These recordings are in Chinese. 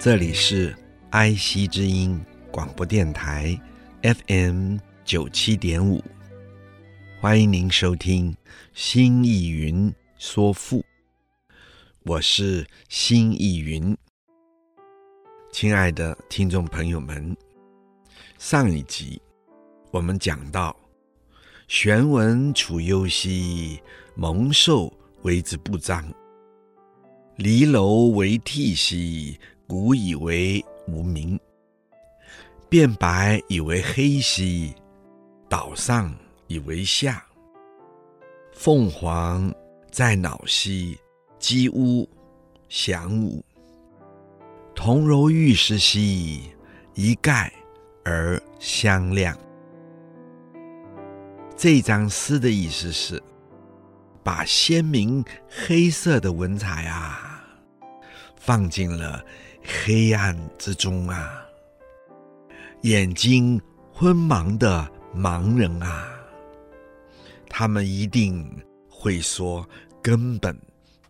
这里是爱惜之音广播电台 FM 九七点五，欢迎您收听《新艺云说赋》，我是新艺云。亲爱的听众朋友们，上一集我们讲到，玄闻处幽兮，蒙受为之不彰；离楼为涕兮，古以为无名；变白以为黑兮，岛上以为下；凤凰在脑兮，鸡屋详无。铜柔玉石兮，一盖而相谅。这张诗的意思是，把鲜明黑色的文采啊，放进了黑暗之中啊。眼睛昏盲的盲人啊，他们一定会说，根本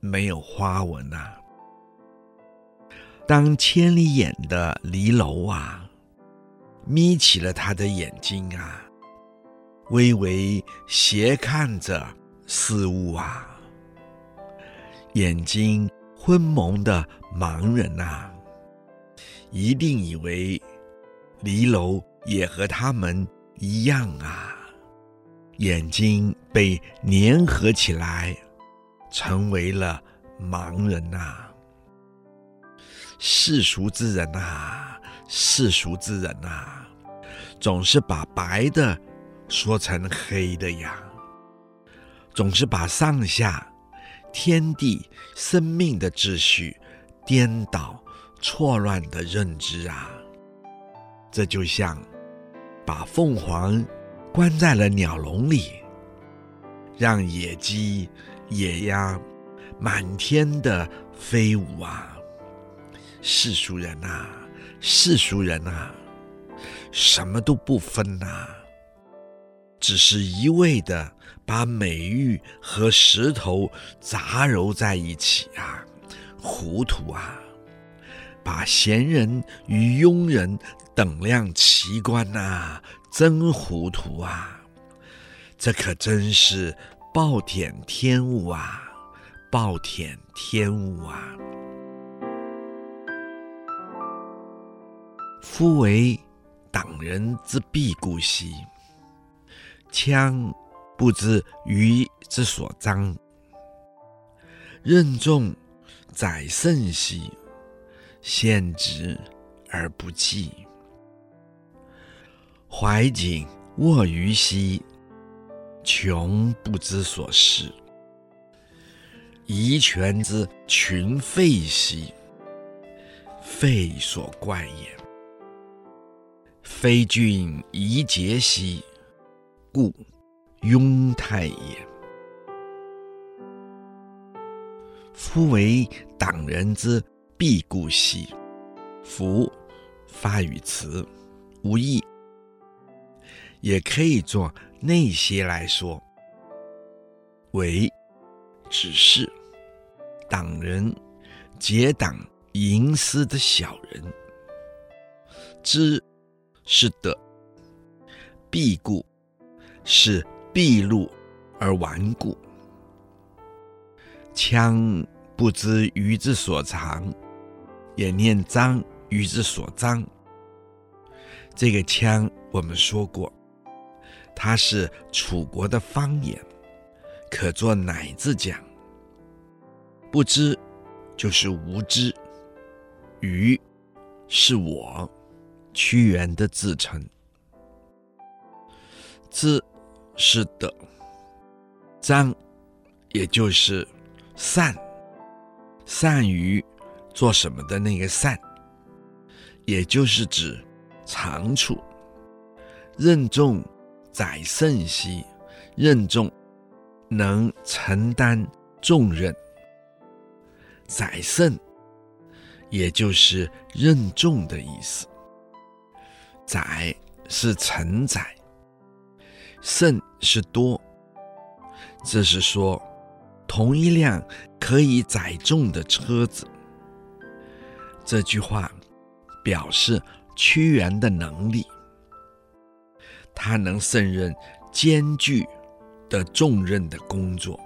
没有花纹啊。当千里眼的离楼啊，眯起了他的眼睛啊，微微斜看着事物啊，眼睛昏蒙的盲人呐、啊，一定以为离楼也和他们一样啊，眼睛被粘合起来，成为了盲人呐、世俗之人啊，世俗之人啊，总是把白的说成黑的呀，总是把上下、天地、生命的秩序颠倒、错乱的认知啊。这就像把凤凰关在了鸟笼里，让野鸡、野鸭满天的飞舞啊。世俗人呐，世俗人呐，什么都不分呐，只是一味的把美玉和石头杂糅在一起啊，糊涂啊！把贤人与庸人等量齐观呐，真糊涂啊！这可真是暴殄天物啊，暴殄天物啊！夫为党人之必固兮，羌不知鱼之所彰；任重宰慎兮，献直而不济；怀瑾握于兮，穷不知所失；遗犬之群吠兮，吠所怪也。非俊宜节兮，故庸态也。夫为党人之必固兮，夫发语词无义，也可以做那些来说。为只是党人结党营私的小人知。是的，必固是必露而顽固。羌不知鱼之所藏，也念彰鱼之所彰。这个腔我们说过，它是楚国的方言，可做乃字讲。不知就是无知，鱼是我。屈原的自称，之是的，彰，也就是善，善于做什么的那个善，也就是指长处。任重宰胜兮，任重能承担重任。宰胜，也就是任重的意思。宰是承载，胜是多。这是说，同一辆可以载重的车子。这句话表示屈原的能力，他能胜任艰巨的重任的工作，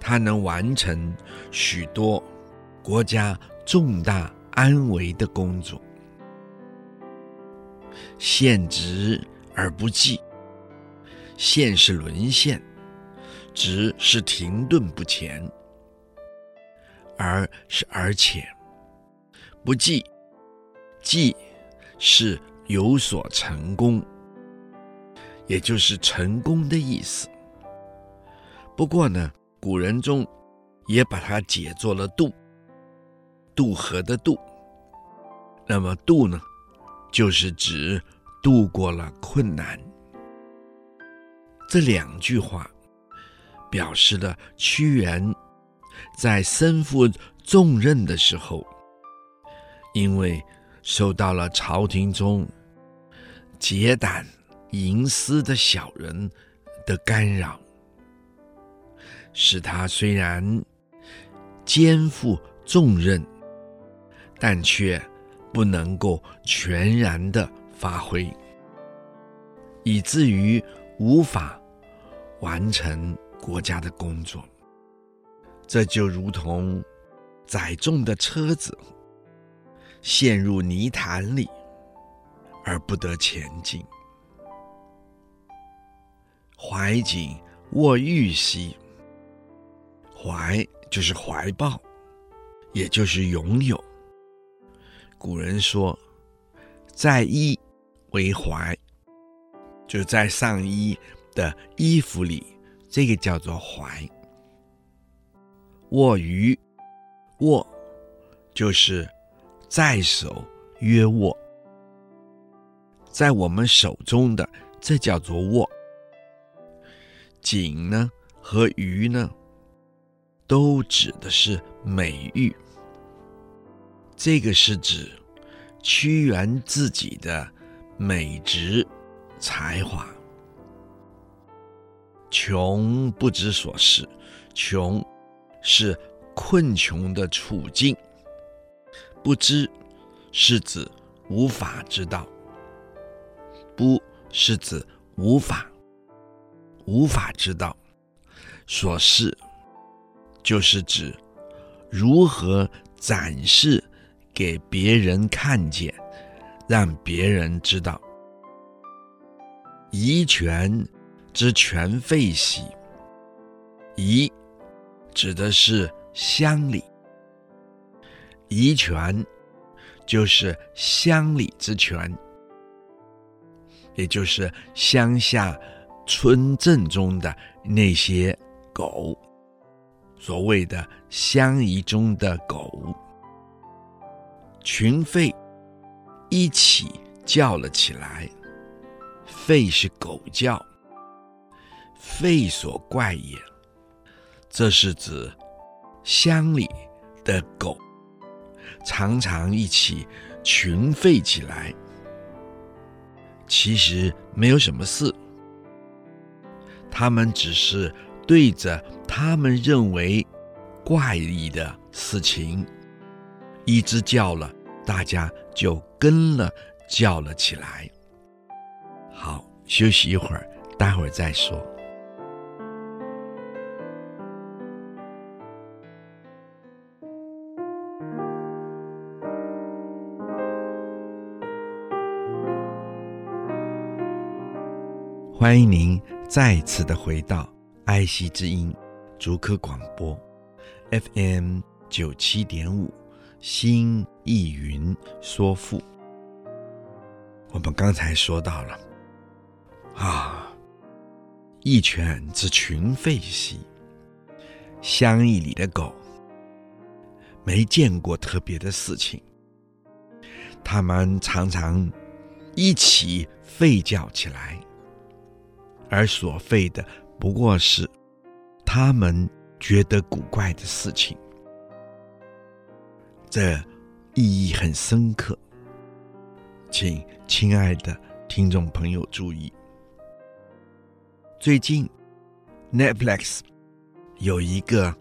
他能完成许多国家重大安危的工作。陷职而不济，现是沦陷。职是停顿不前，而是而且，不济，济是有所成功，也就是成功的意思。不过呢，古人中也把它解作了渡，渡河的渡。那么渡呢，就是指度过了困难。这两句话。表示了屈原在身负重任的时候，因为受到了朝廷中结党营私的小人的干扰，使他虽然肩负重任，但却不能够全然的发挥，以至于无法完成。国家的工作，这就如同载重的车子陷入泥潭里而不得前进。怀瑾握玉兮，怀就是怀抱，也就是拥有。古人说，在衣为怀，就在上衣的衣服里。这个叫做怀。握于，握就是在手约握，在我们手中的，这叫做握。瑾呢和鱼呢，都指的是美玉。这个是指屈原自己的美质才华。穷不知所事，穷是困穷的处境，不知是指无法知道，不是指无法无法知道，所示就是指如何展示给别人看见，让别人知道，仪权。之权废兮，仪指的是乡里，遗权就是乡里之权，也就是乡下村镇中的那些狗，所谓的乡夷中的狗，群吠一起叫了起来，吠是狗叫。吠所怪也，这是指乡里的狗。常常一起群吠起来，其实没有什么事，他们只是对着他们认为怪异的事情一只叫了，大家就跟了叫了起来。好，休息一会儿，待会儿再说。欢迎您再次的回到爱惜之音竹科广播 FM 九七点五新意云说赋。我们刚才说到了啊，一犬之群吠兮，乡邑里的狗，没见过特别的事情。他们常常一起吠叫起来，而所费的不过是他们觉得古怪的事情。这意义很深刻，请亲爱的听众朋友注意。最近，Netflix 有一个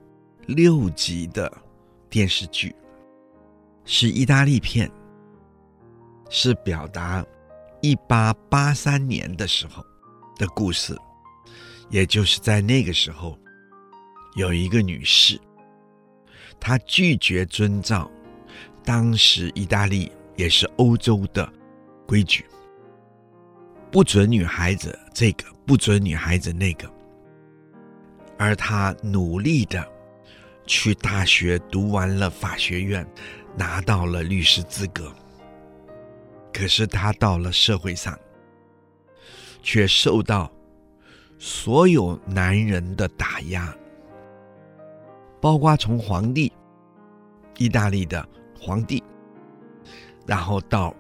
六集的电视剧，是意大利片，是表达一八八三年的时候的故事，也就是在那个时候，有一个女士，她拒绝遵照当时意大利也是欧洲的规矩。不准女孩子这个，不准女孩子那个，而他努力的去大学读完了法学院，拿到了律师资格。可是他到了社会上，却受到所有男人的打压，包括从皇帝，意大利的皇帝，然后到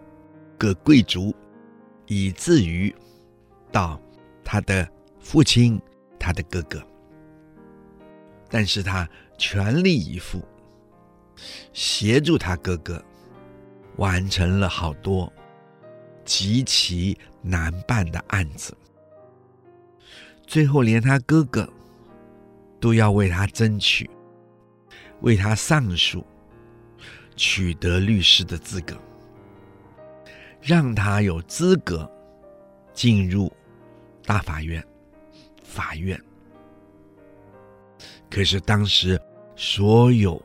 各贵族。以至于到他的父亲、他的哥哥，但是他全力以赴，协助他哥哥完成了好多极其难办的案子，最后连他哥哥都要为他争取，为他上诉，取得律师的资格。让他有资格进入大法院、法院。可是当时所有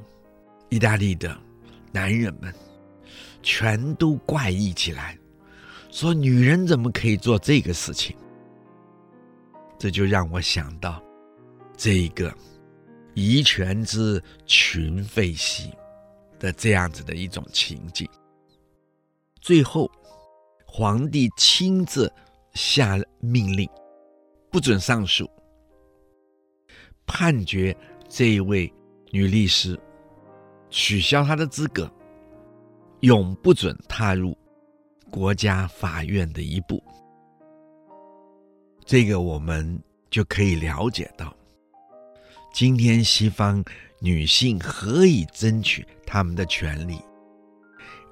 意大利的男人们全都怪异起来，说女人怎么可以做这个事情？这就让我想到这个仪权之群废兮的这样子的一种情景。最后。皇帝亲自下命令，不准上诉，判决这一位女律师取消她的资格，永不准踏入国家法院的一步。这个我们就可以了解到，今天西方女性何以争取她们的权利，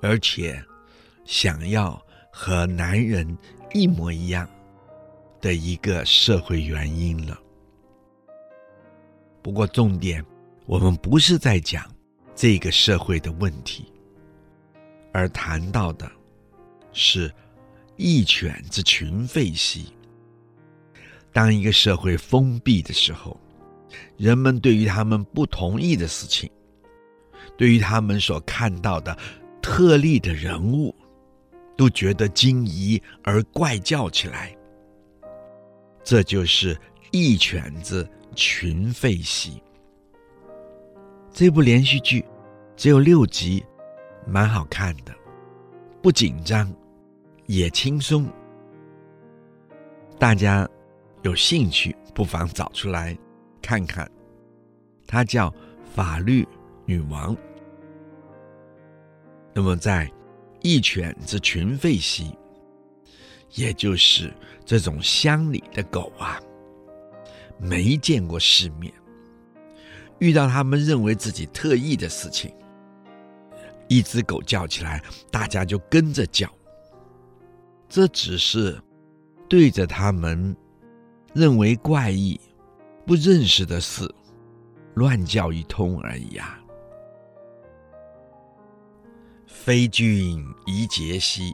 而且想要。和男人一模一样的一个社会原因了。不过重点，我们不是在讲这个社会的问题，而谈到的是一犬之群废兮。当一个社会封闭的时候，人们对于他们不同意的事情，对于他们所看到的特例的人物，都觉得惊疑而怪叫起来，这就是一犬之群废兮。这部连续剧只有六集，蛮好看的，不紧张，也轻松。大家有兴趣不妨找出来看看。它叫《法律女王》。那么在。义犬之群废戏，也就是这种乡里的狗啊，没见过世面，遇到他们认为自己特异的事情，一只狗叫起来，大家就跟着叫。这只是对着他们认为怪异、不认识的事乱叫一通而已啊。非君宜节兮，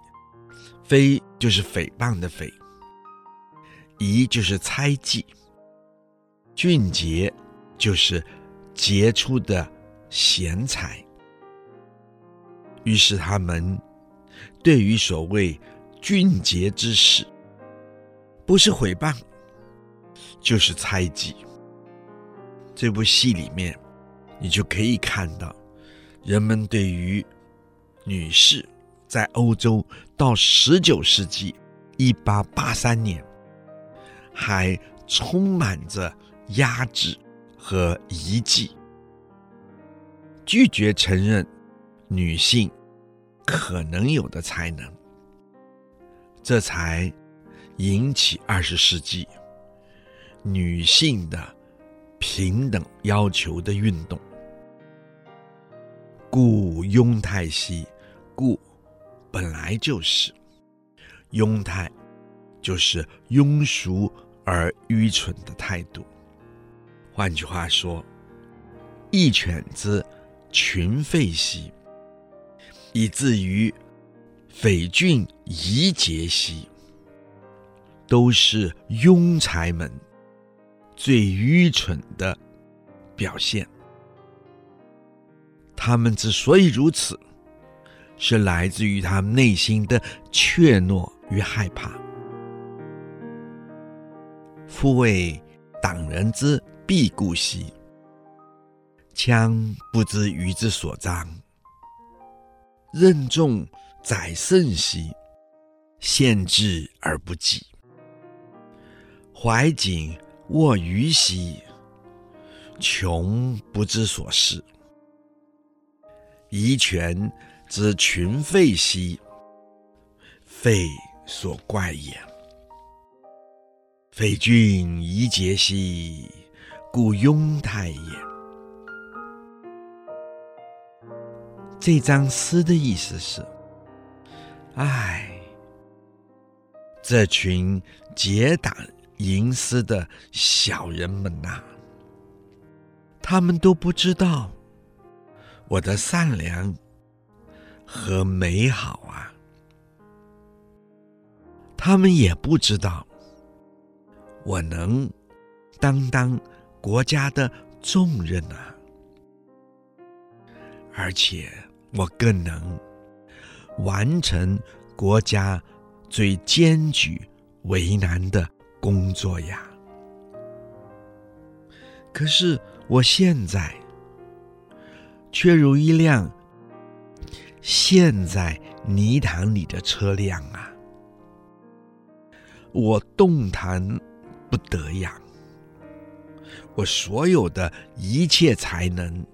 非就是诽谤的诽，宜就是猜忌，俊杰就是杰出的贤才。于是他们对于所谓俊杰之士，不是诽谤，就是猜忌。这部戏里面，你就可以看到人们对于。女士在欧洲到十九世纪一八八三年，还充满着压制和遗迹，拒绝承认女性可能有的才能，这才引起二十世纪女性的平等要求的运动。故庸太息，故本来就是庸太，就是庸俗而愚蠢的态度。换句话说，一犬之群吠兮，以至于匪郡夷杰兮，都是庸才们最愚蠢的表现。他们之所以如此，是来自于他们内心的怯懦与害怕。夫谓党人之必固兮，羌不知鱼之所张；任重宰甚兮，献智而不济；怀瑾握于兮，穷不知所适。遗犬之群废兮，废所怪也。匪郡疑结兮，故庸太也。这张诗的意思是：唉，这群结党营私的小人们呐、他们都不知道。我的善良和美好啊，他们也不知道我能担当国家的重任啊，而且我更能完成国家最艰巨为难的工作呀。可是我现在。却如一辆陷在泥潭里的车辆啊！我动弹不得呀！我所有的一切才能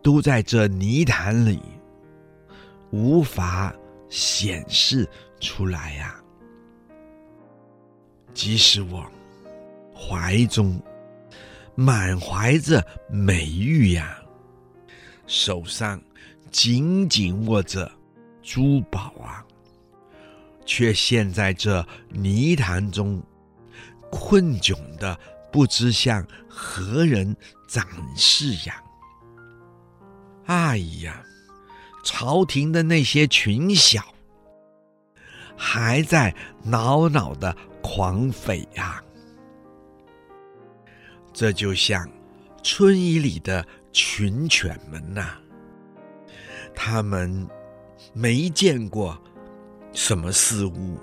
都在这泥潭里，无法显示出来呀！即使我怀中。满怀着美玉呀，手上紧紧握着珠宝啊，却陷在这泥潭中，困窘的不知向何人展示呀！哎呀，朝廷的那些群小还在恼恼的狂吠呀！这就像春雨里的群犬们呐、啊，他们没见过什么事物，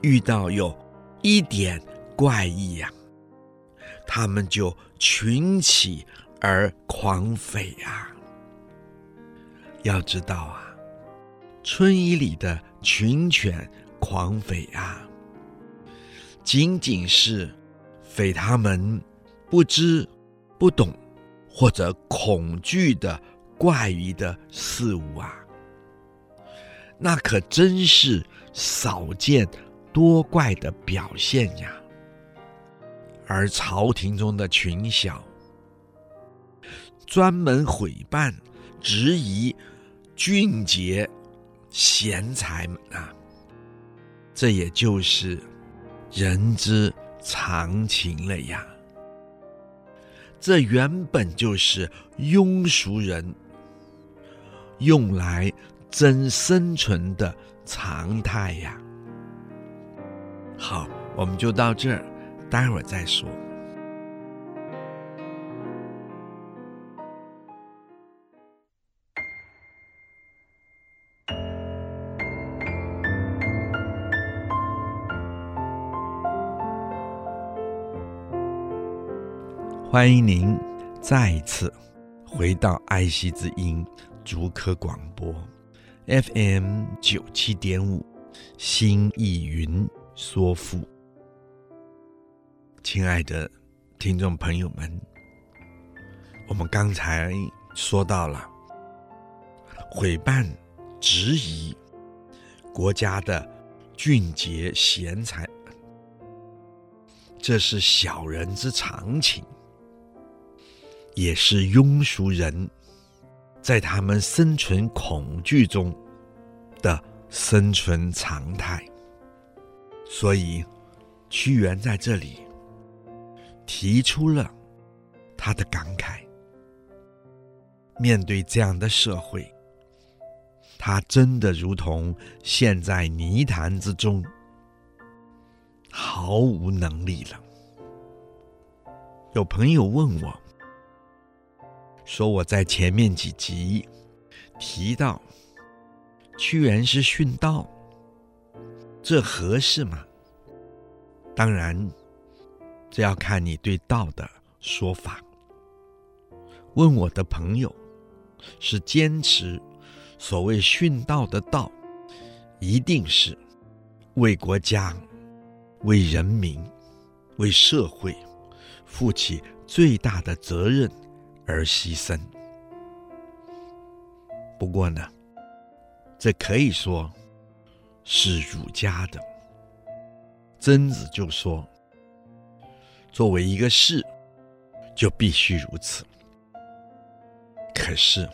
遇到有一点怪异呀、啊，他们就群起而狂吠啊。要知道啊，春衣里的群犬狂吠啊，仅仅是吠他们。不知、不懂或者恐惧的怪异的事物啊，那可真是少见多怪的表现呀。而朝廷中的群小，专门毁谤、质疑俊杰贤才们啊，这也就是人之常情了呀。这原本就是庸俗人用来争生存的常态呀。好，我们就到这儿，待会儿再说。欢迎您再一次回到爱惜之音竹科广播 FM 九七点五，心意云说赋。亲爱的听众朋友们，我们刚才说到了毁谤、质疑国家的俊杰贤才，这是小人之常情，也是庸俗人在他们生存恐惧中的生存常态。所以，屈原在这里提出了他的感慨。面对这样的社会，他真的如同陷在泥潭之中，毫无能力了。有朋友问我，说我在前面几集提到屈原是殉道。这合适吗？当然，这要看你对道的说法。问我的朋友是坚持所谓殉道的道，一定是为国家、为人民、为社会负起最大的责任而牺牲。不过呢，这可以说。是儒家的，曾子就说：“作为一个士，就必须如此。”可是，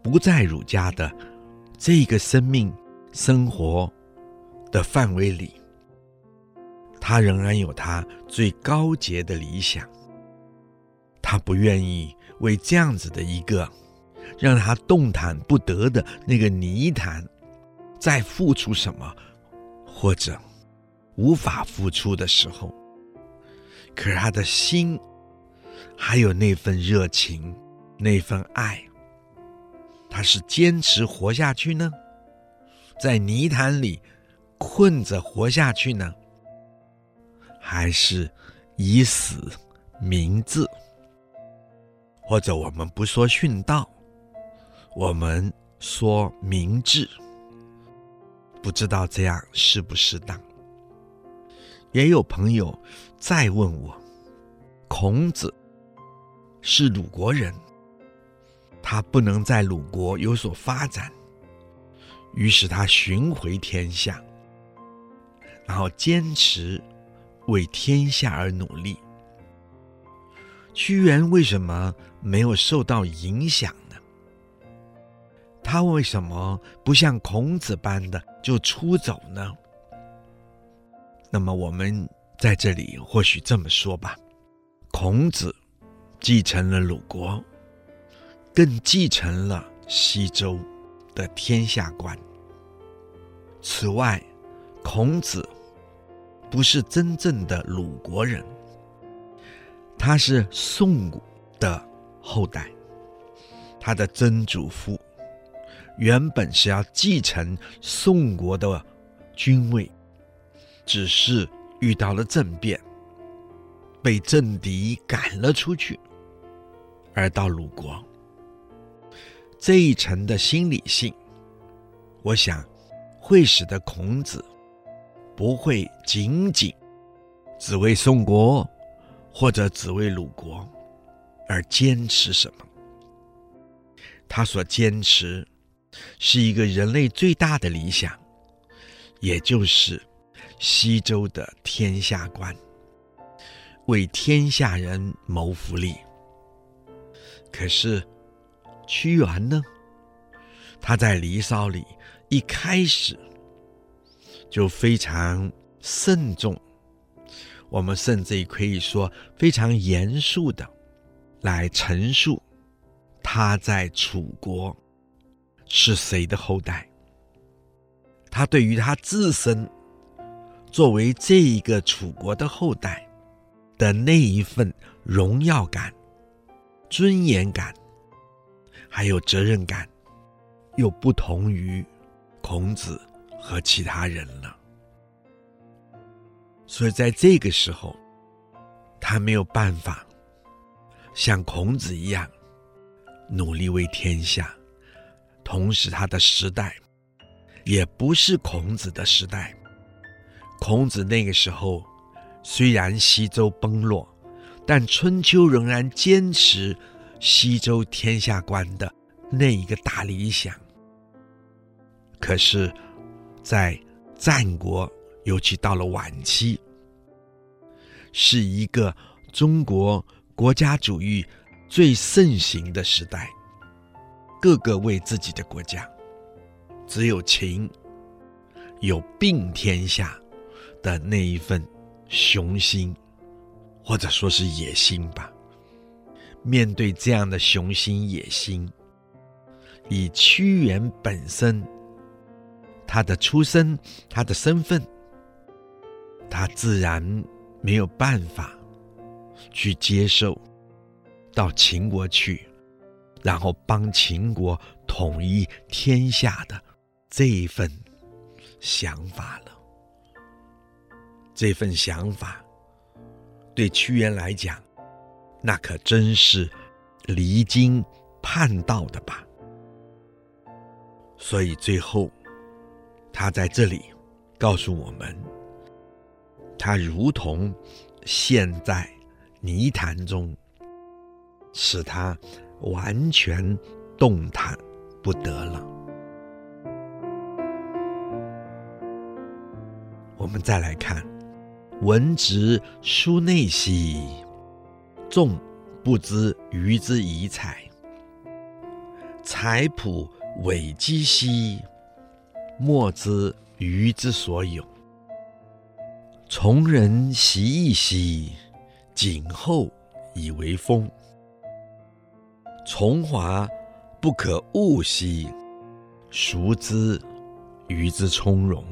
不在儒家的这个生命生活的范围里，他仍然有他最高洁的理想。他不愿意为这样子的一个让他动弹不得的那个泥潭。再付出什么，或者无法付出的时候，可是他的心还有那份热情，那份爱，他是坚持活下去呢，在泥潭里困着活下去呢，还是以死明志？或者我们不说殉道，我们说明智。不知道这样适不适当？也有朋友再问我：孔子是鲁国人，他不能在鲁国有所发展，于是他巡回天下，然后坚持为天下而努力。屈原为什么没有受到影响呢？他为什么不像孔子般的就出走呢？那么我们在这里或许这么说吧：孔子继承了鲁国，更继承了西周的天下观。此外，孔子不是真正的鲁国人，他是宋的后代，他的曾祖父。原本是要继承宋国的君位，只是遇到了政变，被政敌赶了出去，而到鲁国。这一层的心理性，我想会使得孔子不会仅仅只为宋国或者只为鲁国而坚持什么，他所坚持。是一个人类最大的理想，也就是西周的天下观，为天下人谋福利。可是屈原呢？他在《离骚》里一开始就非常慎重，我们甚至可以说非常严肃的来陈述他在楚国。是谁的后代？他对于他自身作为这一个楚国的后代的那一份荣耀感、尊严感，还有责任感，又不同于孔子和其他人了。所以在这个时候，他没有办法像孔子一样努力为天下。同时，他的时代也不是孔子的时代。孔子那个时候，虽然西周崩落，但春秋仍然坚持西周天下观的那一个大理想。可是，在战国，尤其到了晚期，是一个中国国家主义最盛行的时代，个个为自己的国家，只有秦有并天下的那一份雄心，或者说是野心吧。面对这样的雄心野心，以屈原本身。他的出身，他的身份，他自然没有办法去接受到秦国去，然后帮秦国统一天下的这一份想法了。这份想法对屈原来讲，那可真是离经叛道的吧。所以最后。他在这里告诉我们，他如同陷在泥潭中，使他完全动弹不得了。我们再来看“文直书内兮，众不知鱼之遗采；采蒲苇箕兮。”莫知鱼之所有，从人习义兮，景后以为风。从华不可恶兮，孰知鱼之从容？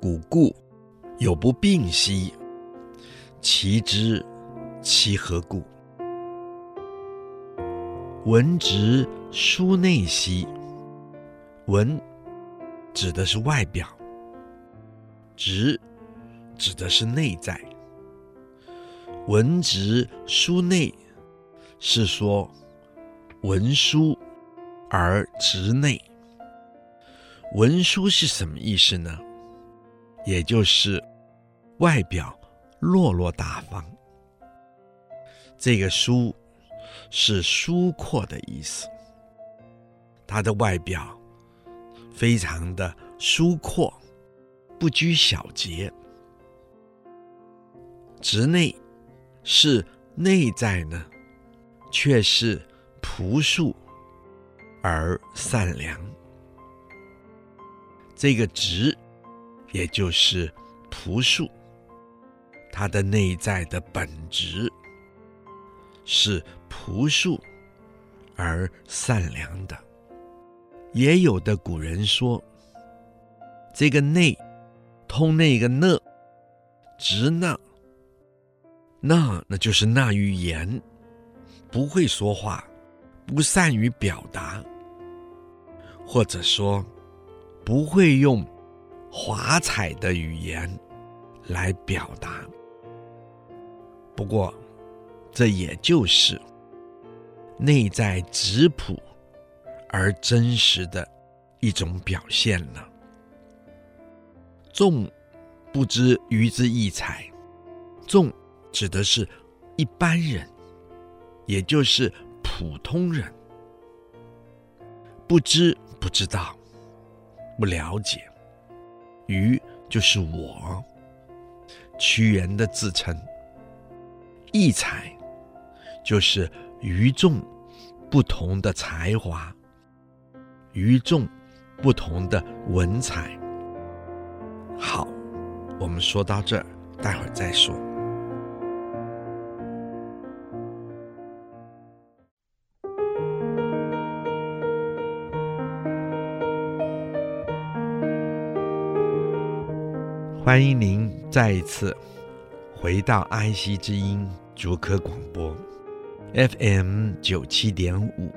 古故有不病兮，其知其何故？闻之书内兮。闻指的是外表，直指的是内在。文直书内是说文书而职内。文书是什么意思呢？也就是外表落落大方。这个书是疏阔的意思，它的外表。非常的疏阔，不拘小节。职内是内在呢，却是朴素而善良。这个职，也就是朴素，它的内在的本质是朴素而善良的。也有的古人说，这个内通那个讷，直讷，讷那就是讷于言，不会说话，不善于表达，或者说不会用华彩的语言来表达。不过，这也就是内在质朴。而真实的一种表现了。众不知鱼之异才，众指的是一般人，也就是普通人。不知不知道，不了解。鱼就是我，屈原的自称。异才就是与众不同的才华。与众不同的文采。好，我们说到这儿，待会儿再说。欢迎您再一次回到爱惜之音竹科广播，FM 九七点五。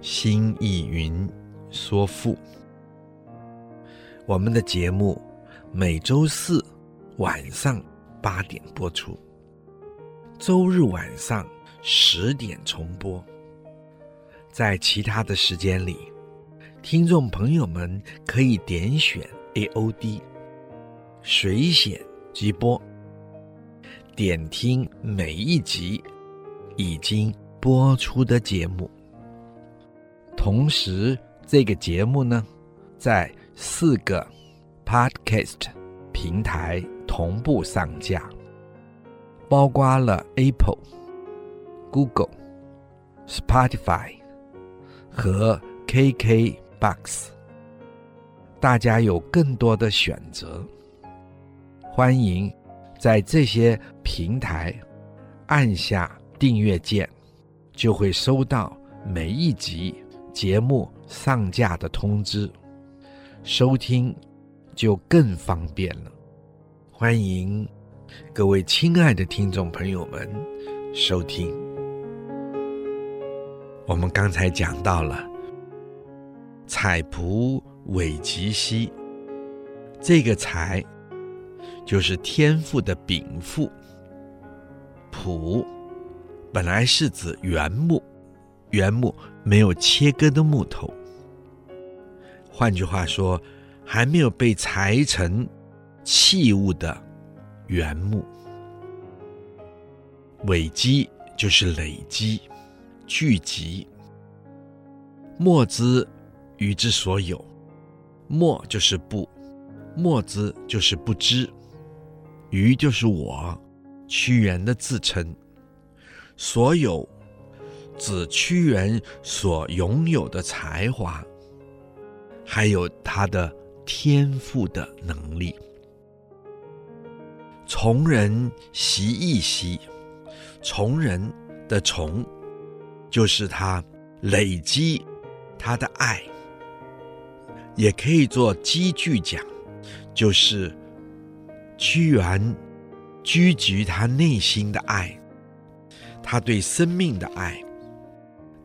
新意云说赋，我们的节目每周四晚上八点播出，周日晚上十点重播。在其他的时间里，听众朋友们可以点选 AOD 随选即播，点听每一集已经播出的节目。同时，这个节目呢，在四个 Podcast 平台同步上架，包括了 Apple、Google、Spotify 和 KKBox，大家有更多的选择。欢迎在这些平台按下订阅键，就会收到每一集节目上架的通知，收听就更方便了。欢迎各位亲爱的听众朋友们收听。我们刚才讲到了采蒲苇吉西，这个采就是天赋的禀赋，蒲本来是指原木。原木没有切割的木头，换句话说，还没有被裁成器物的原木。苇积就是累积、聚集。莫之与之所有，莫就是不，莫之就是不知，鱼就是我，屈原的自称，所有。指屈原所拥有的才华，还有他的天赋的能力。从人习艺兮，从人的从，就是他累积他的爱，也可以做积聚讲，就是屈原积聚他内心的爱，他对生命的爱。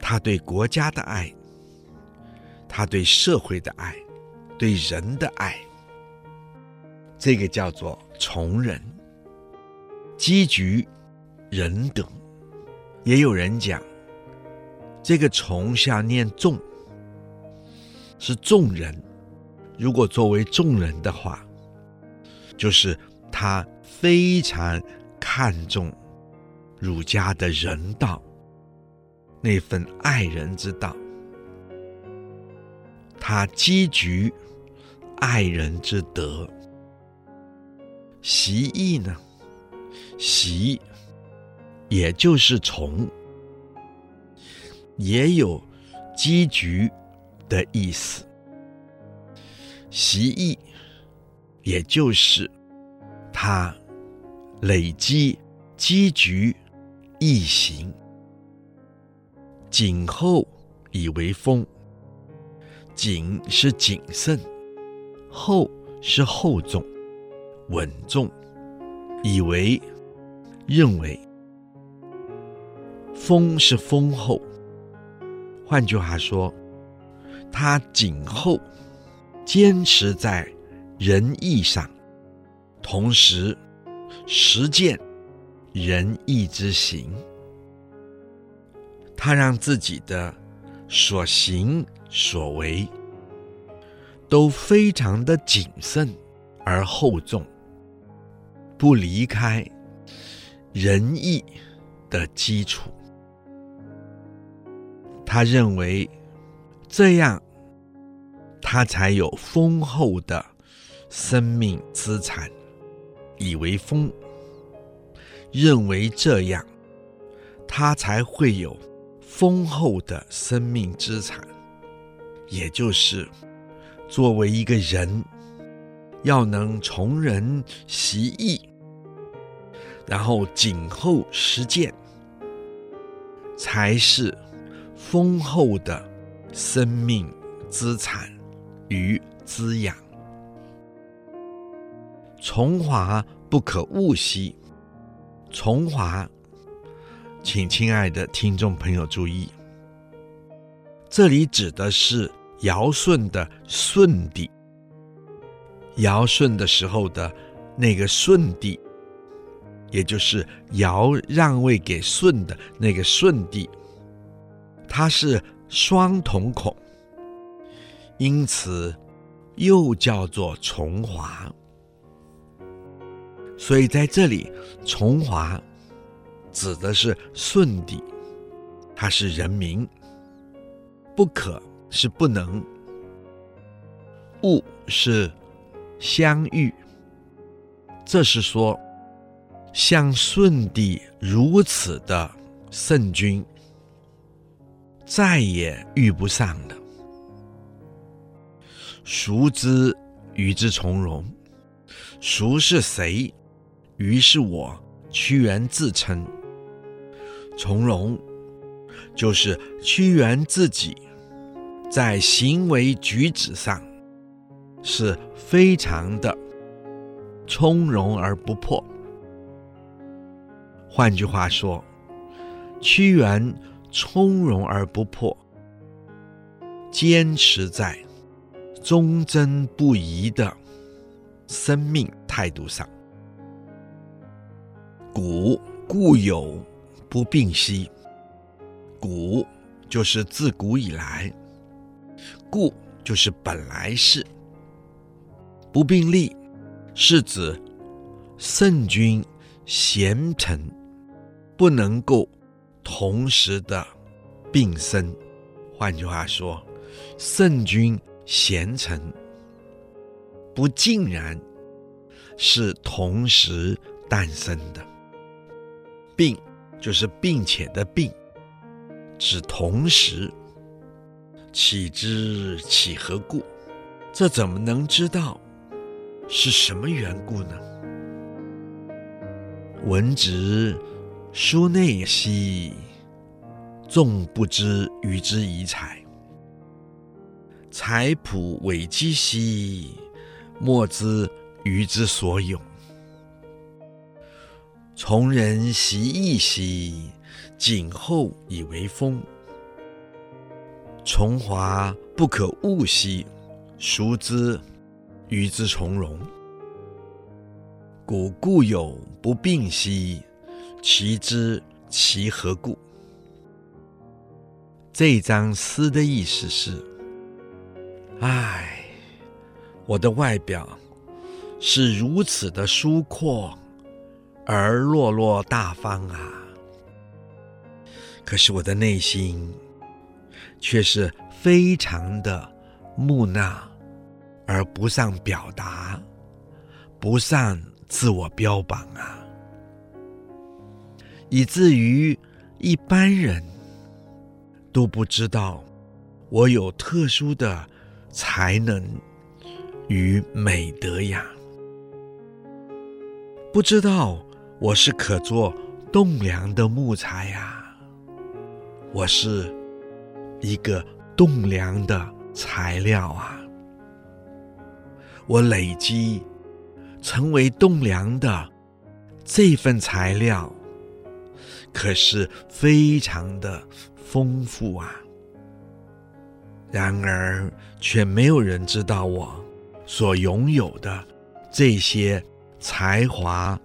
他对国家的爱，他对社会的爱，对人的爱，这个叫做从人。积聚仁德，也有人讲，这个从下念众，是众人。如果作为众人的话，就是他非常看重儒家的人道。那份爱人之道，他积聚爱人之德。习艺呢？习也就是从，也有积聚的意思。习艺也就是他累积积聚艺行。谨厚以为风，谨是谨慎，厚是厚重、稳重，以为认为，丰是丰厚。换句话说，他谨厚，坚持在仁义上，同时实践仁义之行。他让自己的所行所为都非常的谨慎而厚重，不离开仁义的基础。他认为这样，他才有丰厚的生命资产，以为丰。认为这样，他才会有。丰厚的生命资产，也就是作为一个人，要能从人习艺，然后谨厚实践，才是丰厚的生命资产与滋养。从华不可误兮，从华。请亲爱的听众朋友注意，这里指的是尧舜的舜帝。尧舜的时候的那个舜帝，也就是尧让位给舜的那个舜帝，他是双瞳孔，因此又叫做重华。所以在这里，崇华指的是舜帝，他是人名。不可是不能，物是相遇。这是说，像舜帝如此的圣君，再也遇不上了。孰知与之从容？孰是谁？于是我屈原自称，从容就是屈原自己在行为举止上是非常的从容而不迫。换句话说，屈原从容而不迫，坚持在忠贞不移的生命态度上。古固有不病兮，古就是自古以来，故就是本来是。不并立是指圣君贤臣不能够同时的并生。换句话说，圣君贤臣不尽然是同时诞生的。并就是并且的并，指同时。岂知其何故？这怎么能知道是什么缘故呢？闻之书内兮，纵不知与之以采；采卜委迹兮，莫知与之所有。从人习义兮，谨后以为风；崇华不可物兮，孰知与之从容？古固有不病兮，其知其何故？这一章诗的意思是：唉，我的外表是如此的疏阔。而落落大方啊！可是我的内心却是非常的木讷，而不善表达，不善自我标榜啊，以至于一般人都不知道我有特殊的才能与美德呀，不知道。我是可做栋梁的木材呀，我是一个栋梁的材料啊，我累积成为栋梁的这份材料，可是非常的丰富啊。然而，却没有人知道我所拥有的这些才华。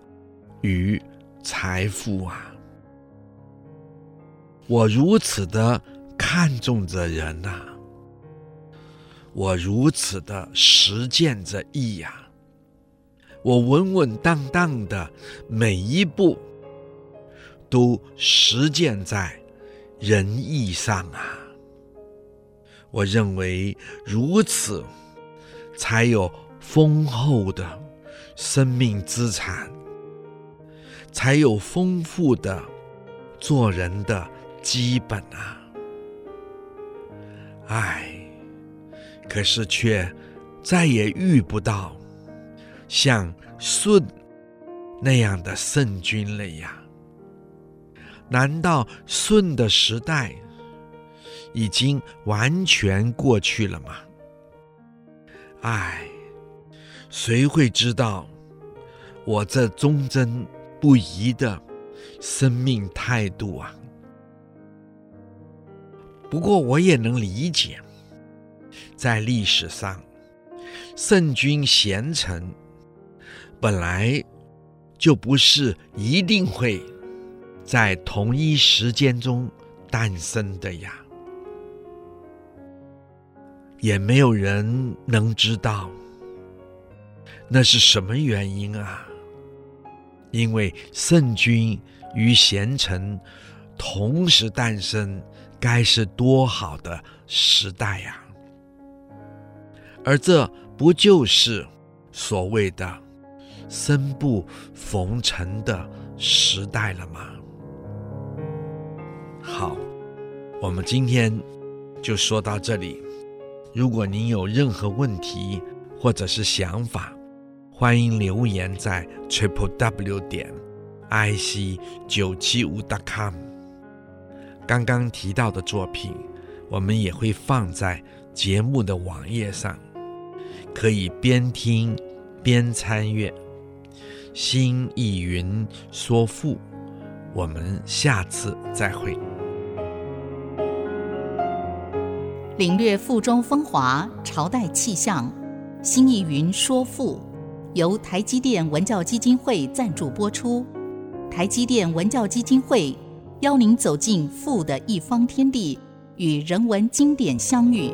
与财富啊，我如此的看重着人呐、我如此的实践着义呀、啊，我稳稳当当的每一步都实践在仁义上啊，我认为如此才有丰厚的生命资产。才有丰富的做人的基本啊！唉，可是却再也遇不到像舜那样的圣君了呀！难道舜的时代已经完全过去了吗？唉，谁会知道我这忠贞不移的生命态度啊！不过我也能理解，在历史上，圣君贤臣本来就不是一定会在同一时间中诞生的呀，也没有人能知道那是什么原因啊。因为圣君与贤臣同时诞生，该是多好的时代呀！而这不就是所谓的生不逢辰的时代了吗？好，我们今天就说到这里。如果您有任何问题或者是想法，欢迎留言在 triple w 点 i c 九七五 dot com。刚刚提到的作品，我们也会放在节目的网页上，可以边听边参阅。新意云说赋，我们下次再会。领略赋中风华，朝代气象。新意云说赋，由台积电文教基金会赞助播出。台积电文教基金会邀您走进富的一方天地，与人文经典相遇。